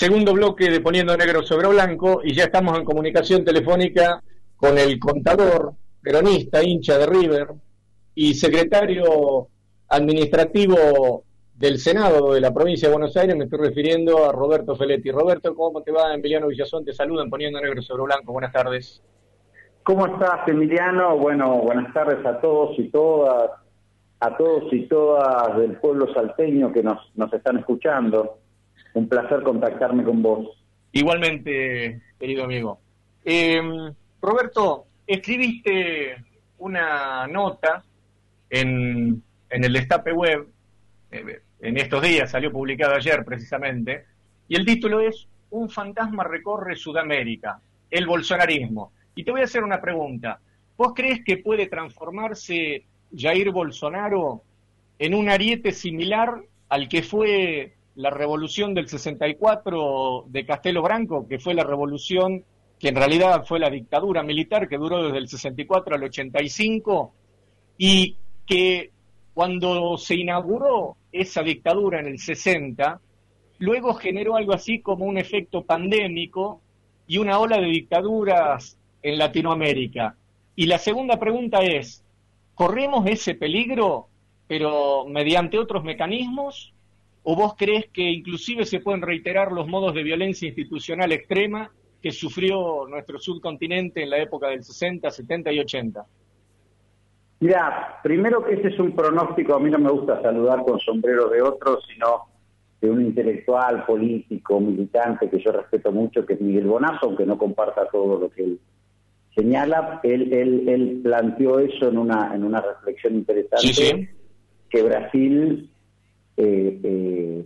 segundo bloque de Poniendo Negro sobre Blanco y ya estamos en comunicación telefónica con el contador peronista, hincha de River y secretario administrativo del Senado de la provincia de Buenos Aires, me estoy refiriendo a Roberto Feletti. Roberto, ¿cómo te va? Emiliano Villazón te saluda en Poniendo Negro sobre Blanco. Buenas tardes. ¿Cómo estás, Emiliano? Bueno, buenas tardes a todos y todas, a todos y todas del pueblo salteño que nos están escuchando. Un placer contactarme con vos. Igualmente, querido amigo. Eh, Roberto, escribiste una nota en, en el Destape Web, eh, en estos días, salió publicado ayer precisamente, y el título es Un fantasma recorre Sudamérica, el bolsonarismo. Y te voy a hacer una pregunta. ¿Vos crees que puede transformarse Jair Bolsonaro en un ariete similar al que fue la revolución del 64 de Castelo Branco, que fue la revolución que en realidad fue la dictadura militar que duró desde el 64 al 85 y que cuando se inauguró esa dictadura en el 60, luego generó algo así como un efecto pandémico y una ola de dictaduras en Latinoamérica. Y la segunda pregunta es, ¿corremos ese peligro, pero mediante otros mecanismos? ¿O vos crees que inclusive se pueden reiterar los modos de violencia institucional extrema que sufrió nuestro subcontinente en la época del 60, 70 y 80? Mira, primero que ese es un pronóstico, a mí no me gusta saludar con sombrero de otro, sino de un intelectual, político, militante que yo respeto mucho, que es Miguel Bonazo, aunque no comparta todo lo que él señala, él, él, él planteó eso en una, en una reflexión interesante, que Brasil eh, eh,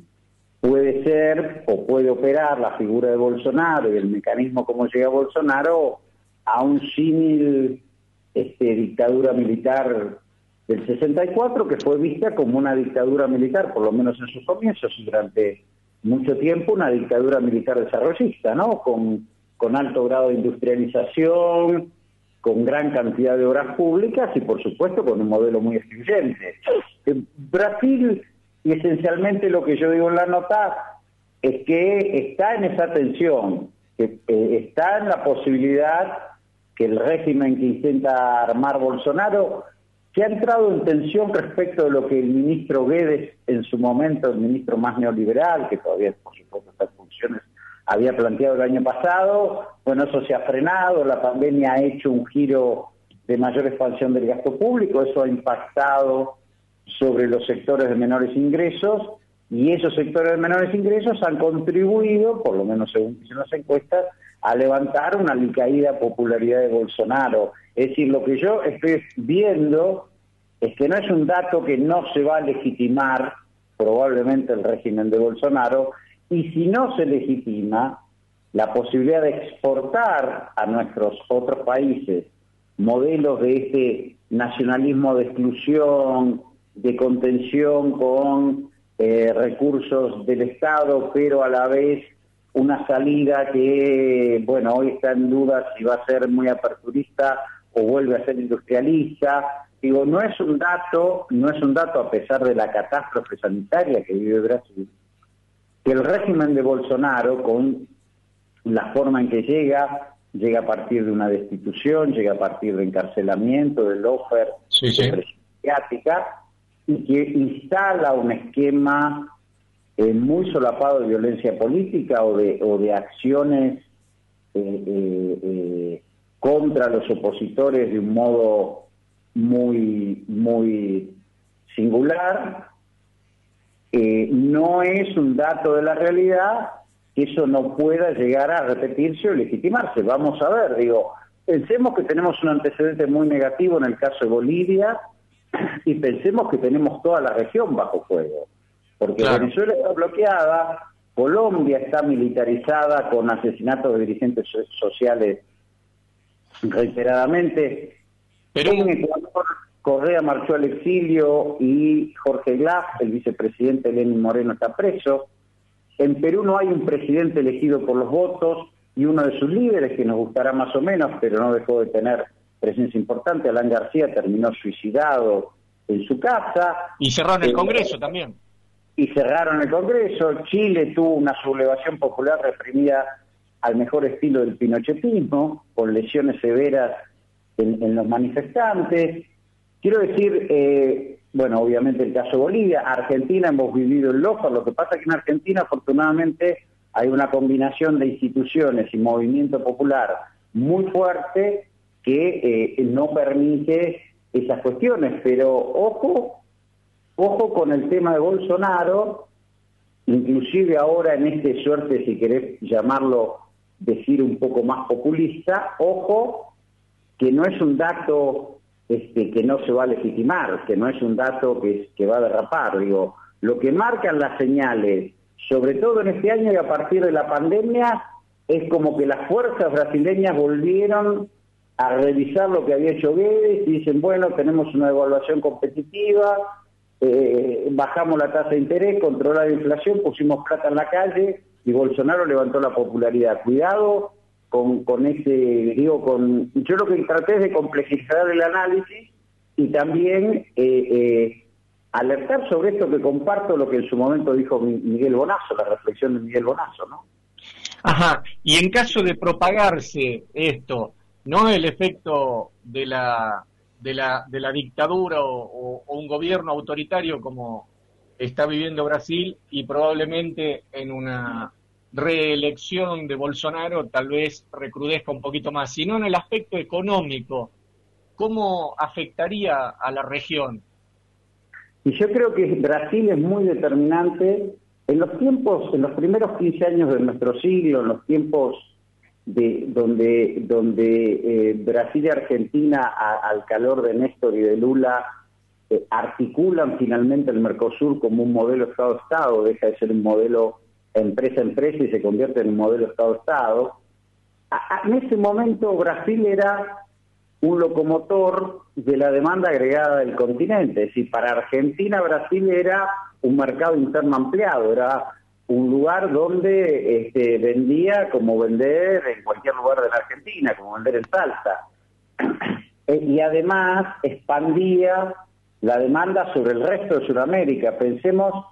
puede ser o puede operar la figura de Bolsonaro y el mecanismo como llega Bolsonaro a un símil este, dictadura militar del 64 que fue vista como una dictadura militar, por lo menos en sus comienzos y durante mucho tiempo una dictadura militar desarrollista, ¿no? Con, con alto grado de industrialización, con gran cantidad de obras públicas y por supuesto con un modelo muy excluyente. Brasil y esencialmente lo que yo digo en la nota es que está en esa tensión, que eh, está en la posibilidad que el régimen que intenta armar Bolsonaro, que ha entrado en tensión respecto de lo que el ministro Guedes, en su momento, el ministro más neoliberal, que todavía por supuesto está en funciones, había planteado el año pasado, bueno, eso se ha frenado, la pandemia ha hecho un giro de mayor expansión del gasto público, eso ha impactado sobre los sectores de menores ingresos y esos sectores de menores ingresos han contribuido, por lo menos según dicen las encuestas, a levantar una caída popularidad de Bolsonaro. Es decir, lo que yo estoy viendo es que no es un dato que no se va a legitimar probablemente el régimen de Bolsonaro, y si no se legitima, la posibilidad de exportar a nuestros otros países modelos de este nacionalismo de exclusión, de contención con eh, recursos del Estado, pero a la vez una salida que, bueno, hoy está en duda si va a ser muy aperturista o vuelve a ser industrialista. Digo, no es un dato, no es un dato a pesar de la catástrofe sanitaria que vive Brasil, que el régimen de Bolsonaro, con la forma en que llega, llega a partir de una destitución, llega a partir de encarcelamiento, del offer sí, de y que instala un esquema eh, muy solapado de violencia política o de, o de acciones eh, eh, contra los opositores de un modo muy, muy singular. no es un dato de la realidad que eso no pueda llegar a repetirse o legitimarse. Vamos a ver, digo, pensemos que tenemos un antecedente muy negativo en el caso de Bolivia, y pensemos que tenemos toda la región bajo fuego, porque Venezuela está bloqueada, Colombia está militarizada con asesinatos de dirigentes sociales reiteradamente, Pero... en Ecuador Correa marchó al exilio y Jorge Glass, el vicepresidente Lenín Moreno, está preso. En Perú no hay un presidente elegido por los votos y uno de sus líderes, que nos gustará más o menos, pero no dejó de tener presencia importante. Alan García terminó suicidado en su casa. Y cerraron el eh, Congreso también. y cerraron el Congreso. Chile tuvo una sublevación popular reprimida al mejor estilo del pinochetismo, con lesiones severas en, los manifestantes. Quiero decir, eh, bueno, obviamente el caso de Bolivia, Argentina hemos vivido el loco, lo que pasa es que en Argentina afortunadamente hay una combinación de instituciones y movimiento popular muy fuerte que eh, no permite esas cuestiones, pero ojo, ojo con el tema de Bolsonaro, inclusive ahora en este suerte, si querés llamarlo, decir un poco más populista, ojo, que no es un dato este, que no se va a legitimar, que no es un dato que, que va a derrapar, digo, lo que marcan las señales, sobre todo en este año y a partir de la pandemia, es como que las fuerzas brasileñas volvieron a revisar lo que había hecho Guedes y dicen, bueno, tenemos una evaluación competitiva, eh, bajamos la tasa de interés, controlar la inflación, pusimos plata en la calle y Bolsonaro levantó la popularidad. Cuidado con, con ese, digo, con, yo lo que traté es de complejizar el análisis y también eh, eh, alertar sobre esto que comparto lo que en su momento dijo Miguel Bonazo, la reflexión de Miguel Bonazo, ¿no? Ajá, y en caso de propagarse esto, no el efecto de la, de la, de la dictadura o, un gobierno autoritario como está viviendo Brasil y probablemente en una reelección de Bolsonaro tal vez recrudezca un poquito más, sino en el aspecto económico, ¿cómo afectaría a la región? Y yo creo que Brasil es muy determinante en los tiempos, en los primeros 15 años de nuestro siglo, en los tiempos de donde, donde eh, Brasil y Argentina, al calor de Néstor y de Lula, eh, articulan finalmente el Mercosur como un modelo Estado-Estado, deja de ser un modelo empresa-empresa y se convierte en un modelo Estado-Estado. En ese momento Brasil era un locomotor de la demanda agregada del continente, es decir, para Argentina Brasil era un mercado interno ampliado, era un lugar donde este, vendía como vender en cualquier lugar de la Argentina, como vender en salsa. Eh, y además expandía la demanda sobre el resto de Sudamérica. Pensemos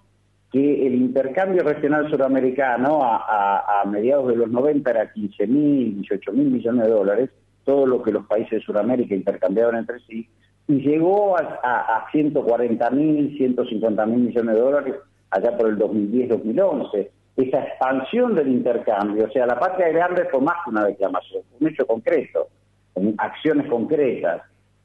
que el intercambio regional suramericano a, mediados de los 90 era 15 mil, 18 mil millones de dólares, todo lo que los países de Sudamérica intercambiaban entre sí, y llegó a, a 140 mil, 150 mil millones de dólares allá por el 2010-2011. Esa expansión del intercambio, o sea, la patria grande fue más que una declamación, un hecho concreto, acciones concretas.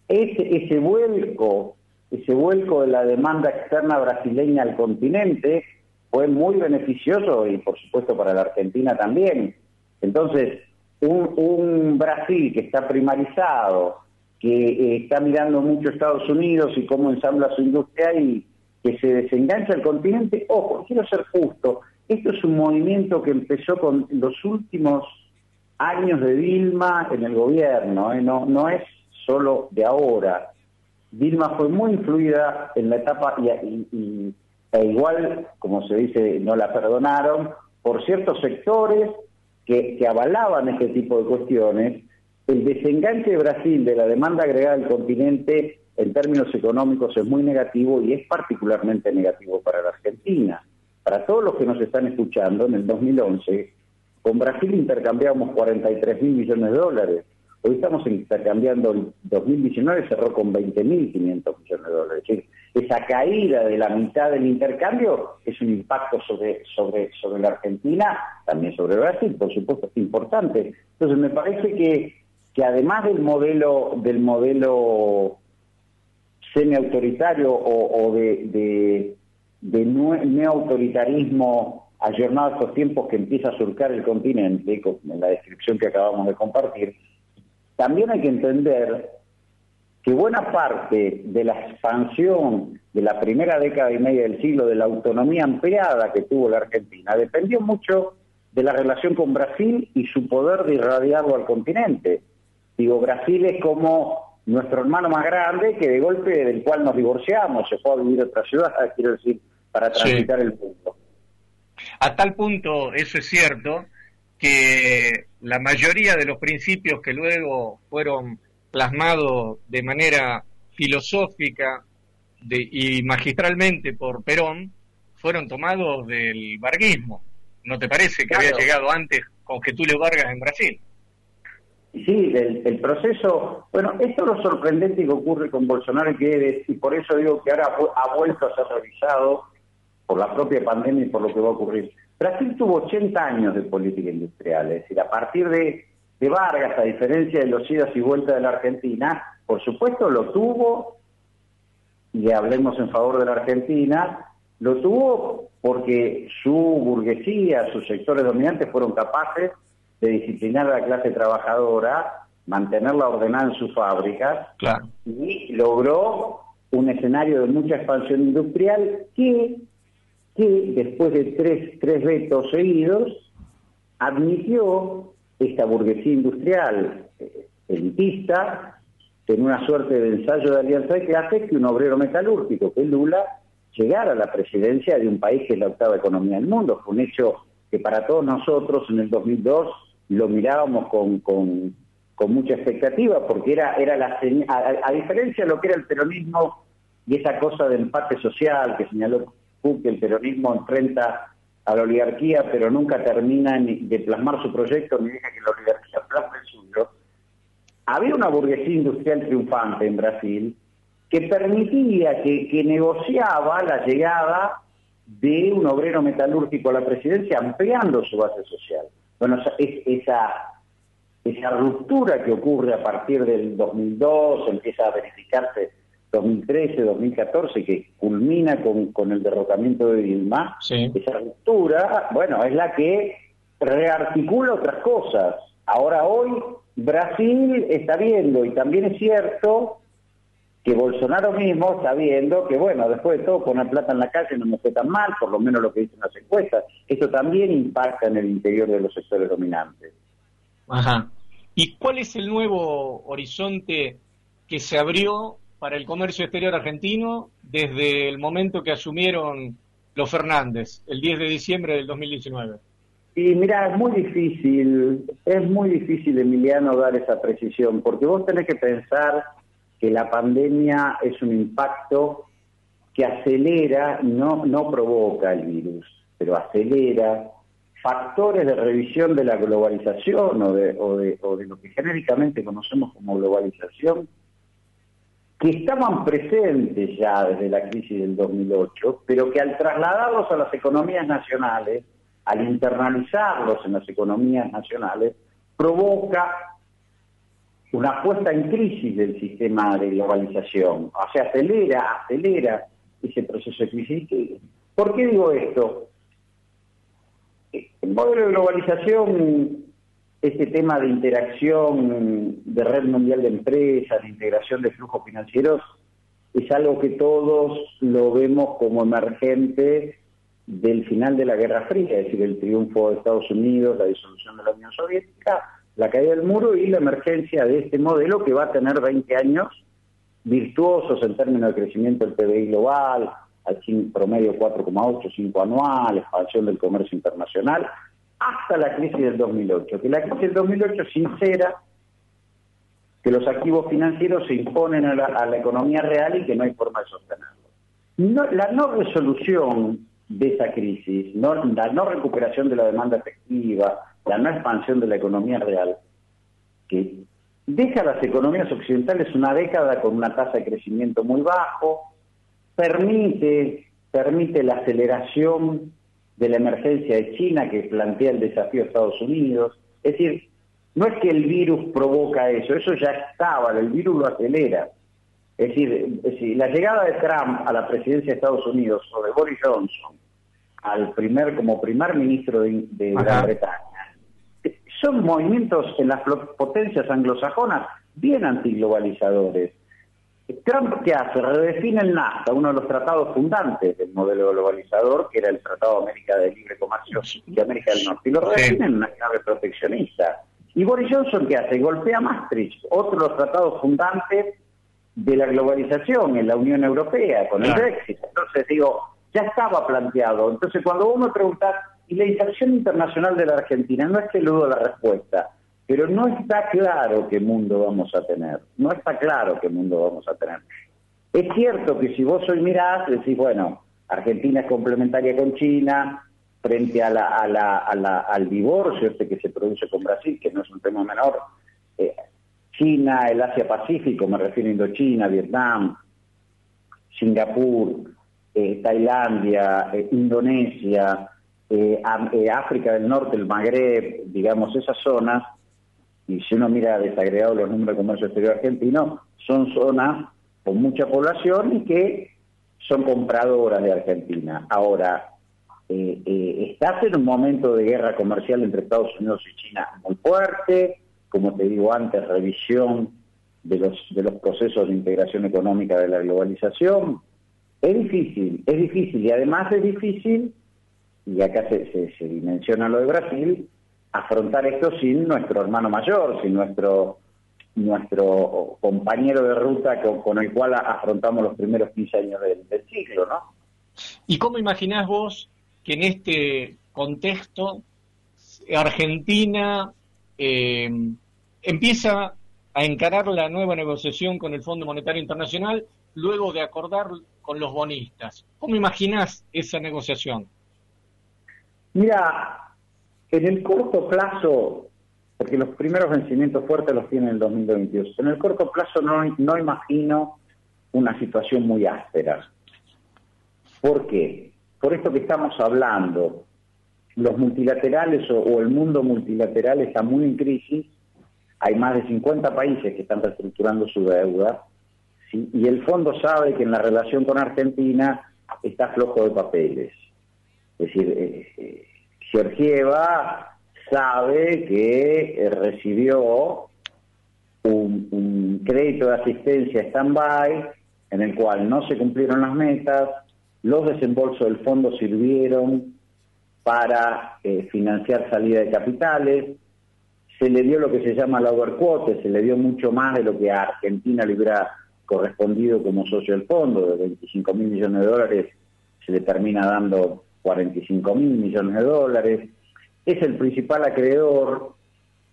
Ese, ese vuelco, ese vuelco de la demanda externa brasileña al continente fue muy beneficioso y por supuesto para la Argentina también. Entonces, un, un Brasil que está primarizado, que eh, está mirando mucho Estados Unidos y cómo ensambla su industria y que se desengancha el continente. Ojo, quiero ser justo, esto es un movimiento que empezó con los últimos años de Dilma en el gobierno, ¿eh? no, no es solo de ahora. Dilma fue muy influida en la etapa y, e igual, como se dice, no la perdonaron por ciertos sectores que, que avalaban este tipo de cuestiones. El desenganche de Brasil de la demanda agregada del continente en términos económicos es muy negativo y es particularmente negativo para la Argentina. Para todos los que nos están escuchando, en el 2011, con Brasil intercambiamos 43 mil millones de dólares. Hoy estamos intercambiando, el 2019 cerró con 20 mil 500 millones de dólares. Es decir, esa caída de la mitad del intercambio es un impacto sobre, sobre, sobre la Argentina, también sobre Brasil, por supuesto, es importante. Entonces me parece que, que además del modelo, del modelo semi-autoritario o, de, de, neoautoritarismo ayornado a estos tiempos que empieza a surcar el continente, en la descripción que acabamos de compartir, también hay que entender que buena parte de la expansión de la primera década y media del siglo, de la autonomía ampliada que tuvo la Argentina, dependió mucho de la relación con Brasil y su poder de irradiarlo al continente. Digo, Brasil es como nuestro hermano más grande, que de golpe del cual nos divorciamos, se fue a vivir a otra ciudad, quiero decir, para transitar el mundo. A tal punto, eso es cierto, que la mayoría de los principios que luego fueron plasmados de manera filosófica y magistralmente por Perón, fueron tomados del varguismo. ¿No te parece que había llegado antes con Getúlio Vargas en Brasil? Sí, el, proceso, bueno, esto es lo sorprendente que ocurre con Bolsonaro que, y por eso digo que ahora ha vuelto a ser revisado por la propia pandemia y por lo que va a ocurrir. Brasil tuvo 80 años de política industrial, es decir, a partir de, de Vargas, a diferencia de los idas y vueltas de la Argentina, por supuesto lo tuvo, y hablemos en favor de la Argentina, lo tuvo porque su burguesía, sus sectores dominantes fueron capaces de disciplinar a la clase trabajadora, mantenerla ordenada en sus fábricas y logró un escenario de mucha expansión industrial que, que después de tres, tres vetos seguidos admitió esta burguesía industrial eh, elitista en una suerte de ensayo de alianza de clase que un obrero metalúrgico, que es Lula, llegara a la presidencia de un país que es la octava economía del mundo. Fue un hecho que para todos nosotros en el 2002 lo mirábamos con, con, mucha expectativa, porque era, era la a, a, diferencia de lo que era el peronismo y esa cosa de empate social que señaló que el peronismo enfrenta a la oligarquía, pero nunca termina de plasmar su proyecto ni deja que la oligarquía plasme el suyo. Había una burguesía industrial triunfante en Brasil que permitía, que, que negociaba la llegada de un obrero metalúrgico a la presidencia ampliando su base social. Bueno, es, esa, esa ruptura que ocurre a partir del 2002, empieza a verificarse 2013, 2014, que culmina con, con el derrocamiento de Dilma, esa ruptura, bueno, es la que rearticula otras cosas. Ahora hoy Brasil está viendo, y también es cierto, que Bolsonaro mismo está viendo que, bueno, después de todo, poner plata en la calle no me fue tan mal, por lo menos lo que dicen las encuestas. Eso también impacta en el interior de los sectores dominantes. Ajá. ¿Y cuál es el nuevo horizonte que se abrió para el comercio exterior argentino desde el momento que asumieron los Fernández, el 10 de diciembre del 2019? Y mira, es muy difícil, es muy difícil, Emiliano, dar esa precisión, porque vos tenés que pensar que la pandemia es un impacto que acelera, no, no provoca el virus, pero acelera factores de revisión de la globalización o de, o de, o de lo que genéricamente conocemos como globalización, que estaban presentes ya desde la crisis del 2008, pero que al trasladarlos a las economías nacionales, al internalizarlos en las economías nacionales, provoca una puesta en crisis del sistema de globalización. O sea, acelera, acelera ese proceso de crisis. ¿Por qué digo esto? El modelo de globalización, este tema de interacción de red mundial de empresas, de integración de flujos financieros, es algo que todos lo vemos como emergente del final de la Guerra Fría, es decir, el triunfo de Estados Unidos, la disolución de la Unión Soviética, la caída del muro y la emergencia de este modelo que va a tener 20 años virtuosos en términos de crecimiento del PBI global, al promedio 4,8, 5 anual, expansión del comercio internacional, hasta la crisis del 2008. Que la crisis del 2008 sincera que los activos financieros se imponen a la, economía real y que no hay forma de sostenerlo. la no resolución de esa crisis, no, la no recuperación de la demanda efectiva, la no expansión de la economía real, que deja a las economías occidentales una década con una tasa de crecimiento muy bajo, permite, permite la aceleración de la emergencia de China que plantea el desafío de Estados Unidos. Es decir, no es que el virus provoca eso, eso ya estaba, el virus lo acelera. Es decir, la llegada de Trump a la presidencia de Estados Unidos o de Boris Johnson al primer como primer ministro de, de Gran Bretaña son movimientos en las potencias anglosajonas bien antiglobalizadores. Trump, ¿qué hace? Redefine el NAFTA, uno de los tratados fundantes del modelo globalizador, que era el Tratado de América de Libre Comercio de América del Norte, y lo redefine en una clave proteccionista. Y Boris Johnson, ¿qué hace? Golpea Maastricht, otro de los tratados fundantes de la globalización en la Unión Europea, con el Brexit. Entonces, digo, ya estaba planteado. Entonces, cuando uno pregunta, ¿y la inserción internacional de la Argentina? No es que dudo la respuesta, pero no está claro qué mundo vamos a tener. No está claro qué mundo vamos a tener. Es cierto que si vos hoy mirás, decís, bueno, Argentina es complementaria con China frente a la, a al divorcio este que se produce con Brasil, que no es un tema menor. Eh, China, el Asia-Pacífico, me refiero a Indochina, Vietnam, Singapur, eh, Tailandia, eh, Indonesia, África del Norte, el Magreb, digamos, esas zonas, y si uno mira desagregado los números de comercio exterior argentino, son zonas con mucha población y que son compradoras de Argentina. Ahora, eh, eh, estás en un momento de guerra comercial entre Estados Unidos y China muy fuerte, como te digo antes, revisión de los, de los procesos de integración económica de la globalización. Es difícil, es difícil y además es difícil, y acá se, se, dimensiona lo de Brasil, afrontar esto sin nuestro hermano mayor, sin nuestro nuestro compañero de ruta con, el cual afrontamos los primeros 15 años del, del ciclo, ¿no? ¿Y cómo imaginás vos que en este contexto Argentina eh, empieza a encarar la nueva negociación con el Fondo Monetario Internacional luego de acordar con los bonistas? ¿Cómo imaginás esa negociación? Mira, en el corto plazo porque los primeros vencimientos fuertes los tiene en el 2022. En el corto plazo no, no imagino una situación muy áspera. ¿Por qué? Por esto que estamos hablando, los multilaterales o, el mundo multilateral está muy en crisis, hay más de 50 países que están reestructurando su deuda, y el fondo sabe que en la relación con Argentina está flojo de papeles. Es decir, eh, eh, Georgieva sabe que eh, recibió un, crédito de asistencia stand-by en el cual no se cumplieron las metas, los desembolsos del fondo sirvieron para financiar salida de capitales, se le dio lo que se llama la overquote, se le dio mucho más de lo que a Argentina le hubiera correspondido como socio del fondo, de 25 mil millones de dólares se le termina dando 45 mil millones de dólares, es el principal acreedor.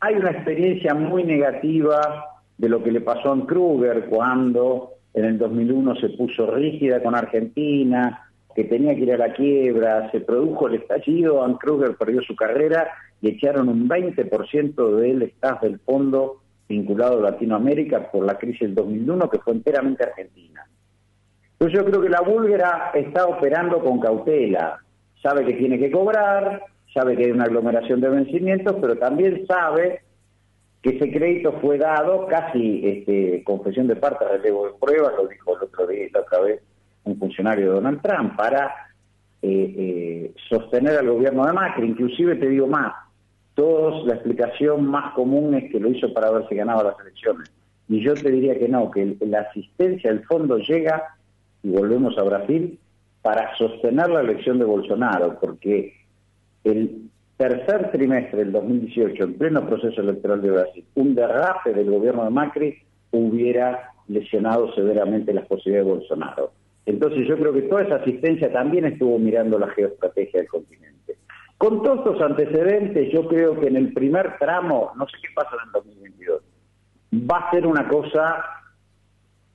Hay una experiencia muy negativa de lo que le pasó a Kruger cuando en el 2001 se puso rígida con Argentina, que tenía que ir a la quiebra, se produjo el estallido, Ann Kruger perdió su carrera y echaron un 20% del staff del fondo vinculado a Latinoamérica por la crisis del 2001, que fue enteramente argentina. Entonces yo creo que la búlgara está operando con cautela, sabe que tiene que cobrar, sabe que hay una aglomeración de vencimientos, pero también sabe que ese crédito fue dado casi este, confesión de parte, relevo de pruebas, lo dijo el otro día, la otra vez un funcionario de Donald Trump, para eh, eh, sostener al gobierno de Macri. Inclusive te digo más, todos la explicación más común es que lo hizo para ver si las elecciones. Y yo te diría que no, que la asistencia del fondo llega, y volvemos a Brasil, para sostener la elección de Bolsonaro, porque el tercer trimestre del 2018, en pleno proceso electoral de Brasil, un derrape del gobierno de Macri hubiera lesionado severamente las posibilidades de Bolsonaro. Entonces yo creo que toda esa asistencia también estuvo mirando la geoestrategia del continente. Con todos estos antecedentes, yo creo que en el primer tramo, no sé qué pasa en el 2022, va a ser una cosa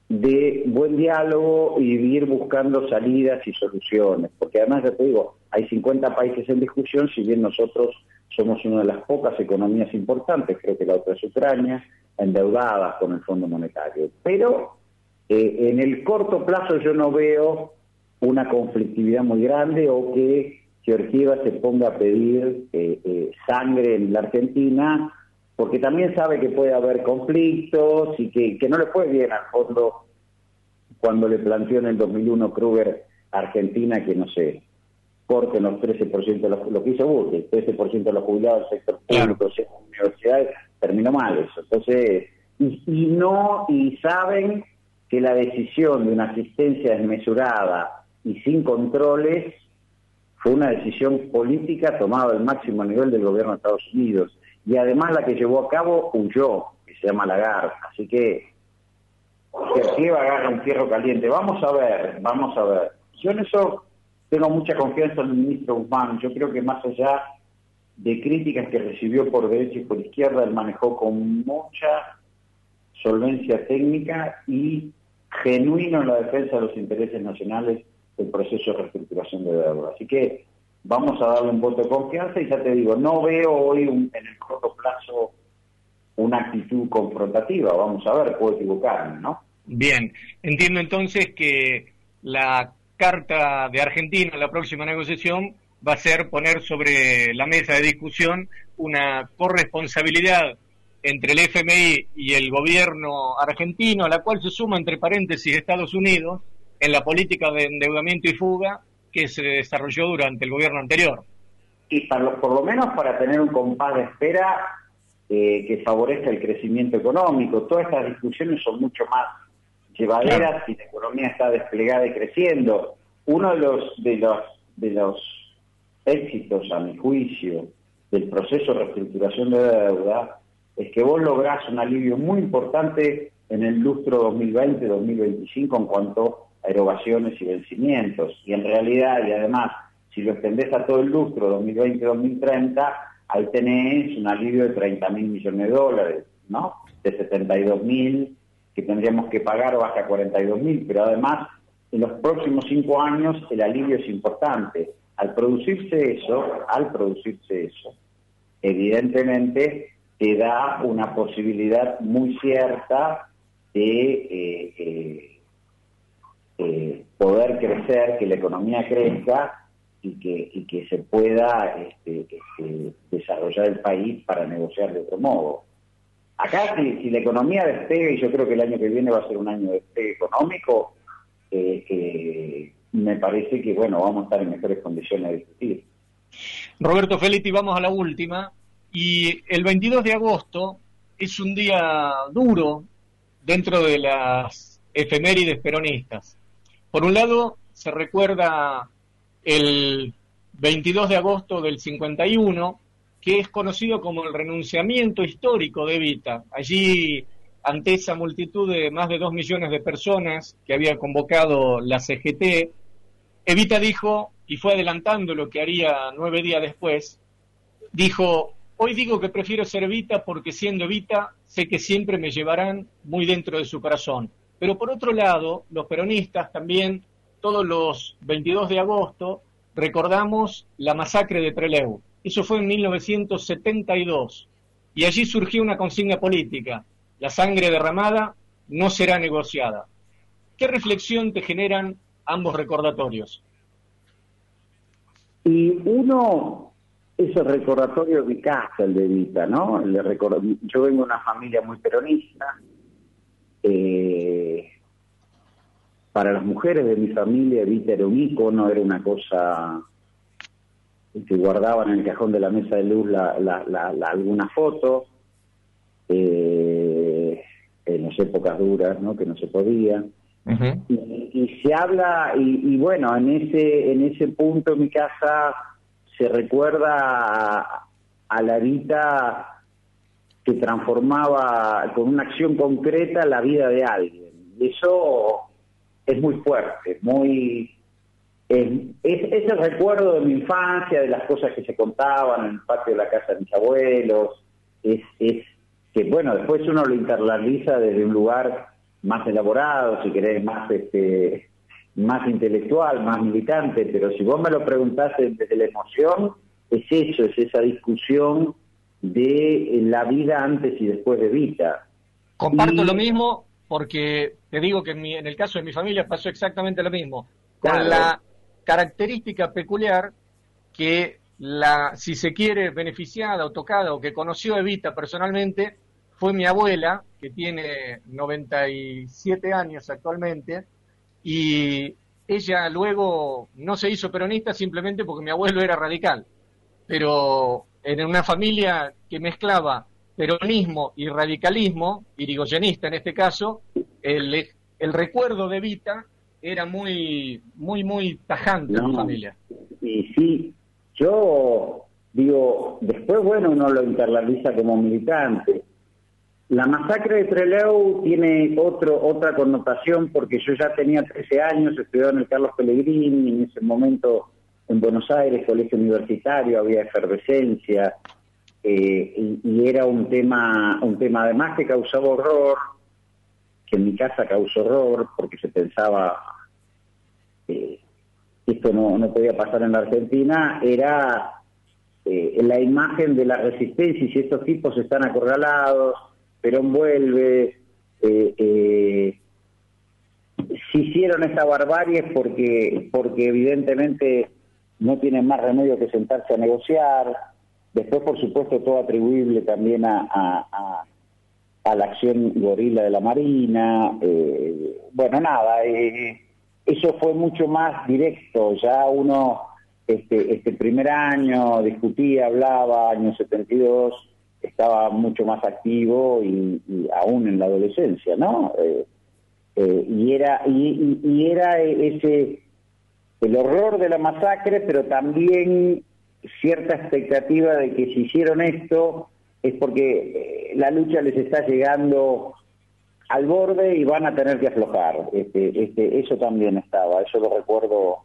de buen diálogo y ir buscando salidas y soluciones, porque además ya te digo, hay 50 países en discusión, si bien nosotros somos una de las pocas economías importantes, creo que la otra es Ucrania, endeudadas con el Fondo Monetario. Pero eh, en el corto plazo yo no veo una conflictividad muy grande o que Georgieva se ponga a pedir eh, eh, sangre en la Argentina porque también sabe que puede haber conflictos y que, no le fue bien al fondo cuando le planteó en el 2001 Kruger a Argentina que, no sé, corten los 13% de los, lo que hizo Bush, el 13% de los jubilados del sector público, claro. universidades, terminó mal eso. Entonces, y, y no, y saben que la decisión de una asistencia desmesurada y sin controles fue una decisión política tomada al máximo nivel del gobierno de Estados Unidos y además la que llevó a cabo huyó, que se llama Lagarde. Así que que va a agarrar un fierro caliente. Vamos a ver, vamos a ver. Yo en eso tengo mucha confianza en el ministro Guzmán. Yo creo que más allá de críticas que recibió por derecha y por izquierda, él manejó con mucha solvencia técnica y genuino en la defensa de los intereses nacionales el proceso de reestructuración de deuda. Así que vamos a darle un voto de confianza y ya te digo, no veo hoy en el corto plazo una actitud confrontativa. Vamos a ver, puedo equivocarme, ¿no? Bien, entiendo entonces que la carta de Argentina en la próxima negociación va a ser poner sobre la mesa de discusión una corresponsabilidad entre el FMI y el gobierno argentino, a la cual se suma entre paréntesis Estados Unidos en la política de endeudamiento y fuga que se desarrolló durante el gobierno anterior. Y por lo menos para tener un compás de espera eh, que favorezca el crecimiento económico. Todas estas discusiones son mucho más llevaderas si la economía está desplegada y creciendo. Uno de los, de los, de los éxitos, a mi juicio, del proceso de reestructuración de deuda es que vos lográs un alivio muy importante en el lustro 2020-2025 en cuanto a erogaciones y vencimientos. Y en realidad, y además, si lo extendés a todo el lustro 2020-2030, ahí tenés un alivio de 30 mil millones de dólares, ¿no? De 72 mil que tendríamos que pagar baja a 42 mil, pero además en los próximos cinco años el alivio es importante. Al producirse eso, al producirse eso, evidentemente te da una posibilidad muy cierta de eh, eh, eh, poder crecer, que la economía crezca y que, y que se pueda este, este, desarrollar el país para negociar de otro modo. Acá si, la economía despega, y yo creo que el año que viene va a ser un año de despegue económico, eh, me parece que bueno vamos a estar en mejores condiciones de discutir. Roberto Felitti, vamos a la última. Y el 22 de agosto es un día duro dentro de las efemérides peronistas. Por un lado, se recuerda el 22 de agosto del 51, que es conocido como el renunciamiento histórico de Evita. Allí, ante esa multitud de más de dos millones de personas que había convocado la CGT, Evita dijo, y fue adelantando lo que haría nueve días después, dijo, hoy digo que prefiero ser Evita porque siendo Evita sé que siempre me llevarán muy dentro de su corazón. Pero por otro lado, los peronistas también, todos los 22 de agosto, recordamos la masacre de Trelew. Eso fue en 1972. Y allí surgió una consigna política. La sangre derramada no será negociada. ¿Qué reflexión te generan ambos recordatorios? Y uno, ese recordatorio de casa, el de Vita, ¿no? yo vengo de una familia muy peronista. Eh, para las mujeres de mi familia, Vita era un ícono, era una cosa que guardaban en el cajón de la mesa de luz la, la, alguna foto, eh, en las épocas duras, ¿no? que no se podía. y, se habla, y, bueno, en ese, en ese punto en mi casa se recuerda a, la vida que transformaba con una acción concreta la vida de alguien. Y eso es muy fuerte, muy es, el recuerdo de mi infancia, de las cosas que se contaban en el patio de la casa de mis abuelos, es, es que bueno, después uno lo internaliza desde un lugar más elaborado, si querés, más este más intelectual, más militante, pero si vos me lo preguntás desde la emoción, es eso, es esa discusión de la vida antes y después de Vita. Comparto lo mismo porque te digo que en, en, el caso de mi familia pasó exactamente lo mismo. Con la característica peculiar que la, si se quiere, beneficiada o tocada o que conoció Evita personalmente fue mi abuela, que tiene 97 años actualmente, y ella luego no se hizo peronista simplemente porque mi abuelo era radical, pero en una familia que mezclaba peronismo y radicalismo, irigoyenista en este caso, el, el recuerdo de Evita era muy, muy, muy tajante en la familia. Y sí, yo digo, después, bueno, uno lo internaliza como militante. La masacre de Trelew tiene otro, otra connotación porque yo ya tenía 13 años, estudiaba en el Carlos Pellegrini, en ese momento en Buenos Aires, colegio universitario, había efervescencia, eh, y, era un tema, un tema además que causaba horror, que en mi casa causó horror porque se pensaba esto no, no podía pasar en la Argentina, era eh, la imagen de la resistencia y si estos tipos están acorralados, Perón vuelve, eh, eh, si hicieron esta barbarie es porque, porque evidentemente no tienen más remedio que sentarse a negociar, después por supuesto todo atribuible también a, a, la acción gorila de la Marina, eh, bueno nada, eh, eso fue mucho más directo, ya uno este, este primer año discutía, hablaba, año 72, estaba mucho más activo y, aún en la adolescencia, ¿no? Eh, y era y, y, era ese el horror de la masacre, pero también cierta expectativa de que si hicieron esto es porque eh, la lucha les está llegando al borde y van a tener que aflojar. Este, este, eso también estaba, eso lo recuerdo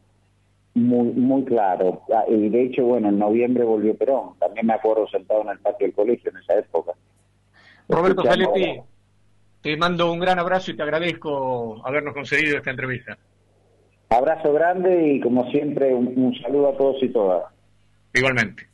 muy, muy claro. Ah, y de hecho, bueno, en noviembre volvió Perón. También me acuerdo sentado en el patio del colegio en esa época. Roberto Saletti, te mando un gran abrazo y te agradezco habernos concedido esta entrevista. Abrazo grande y como siempre un saludo a todos y todas. Igualmente.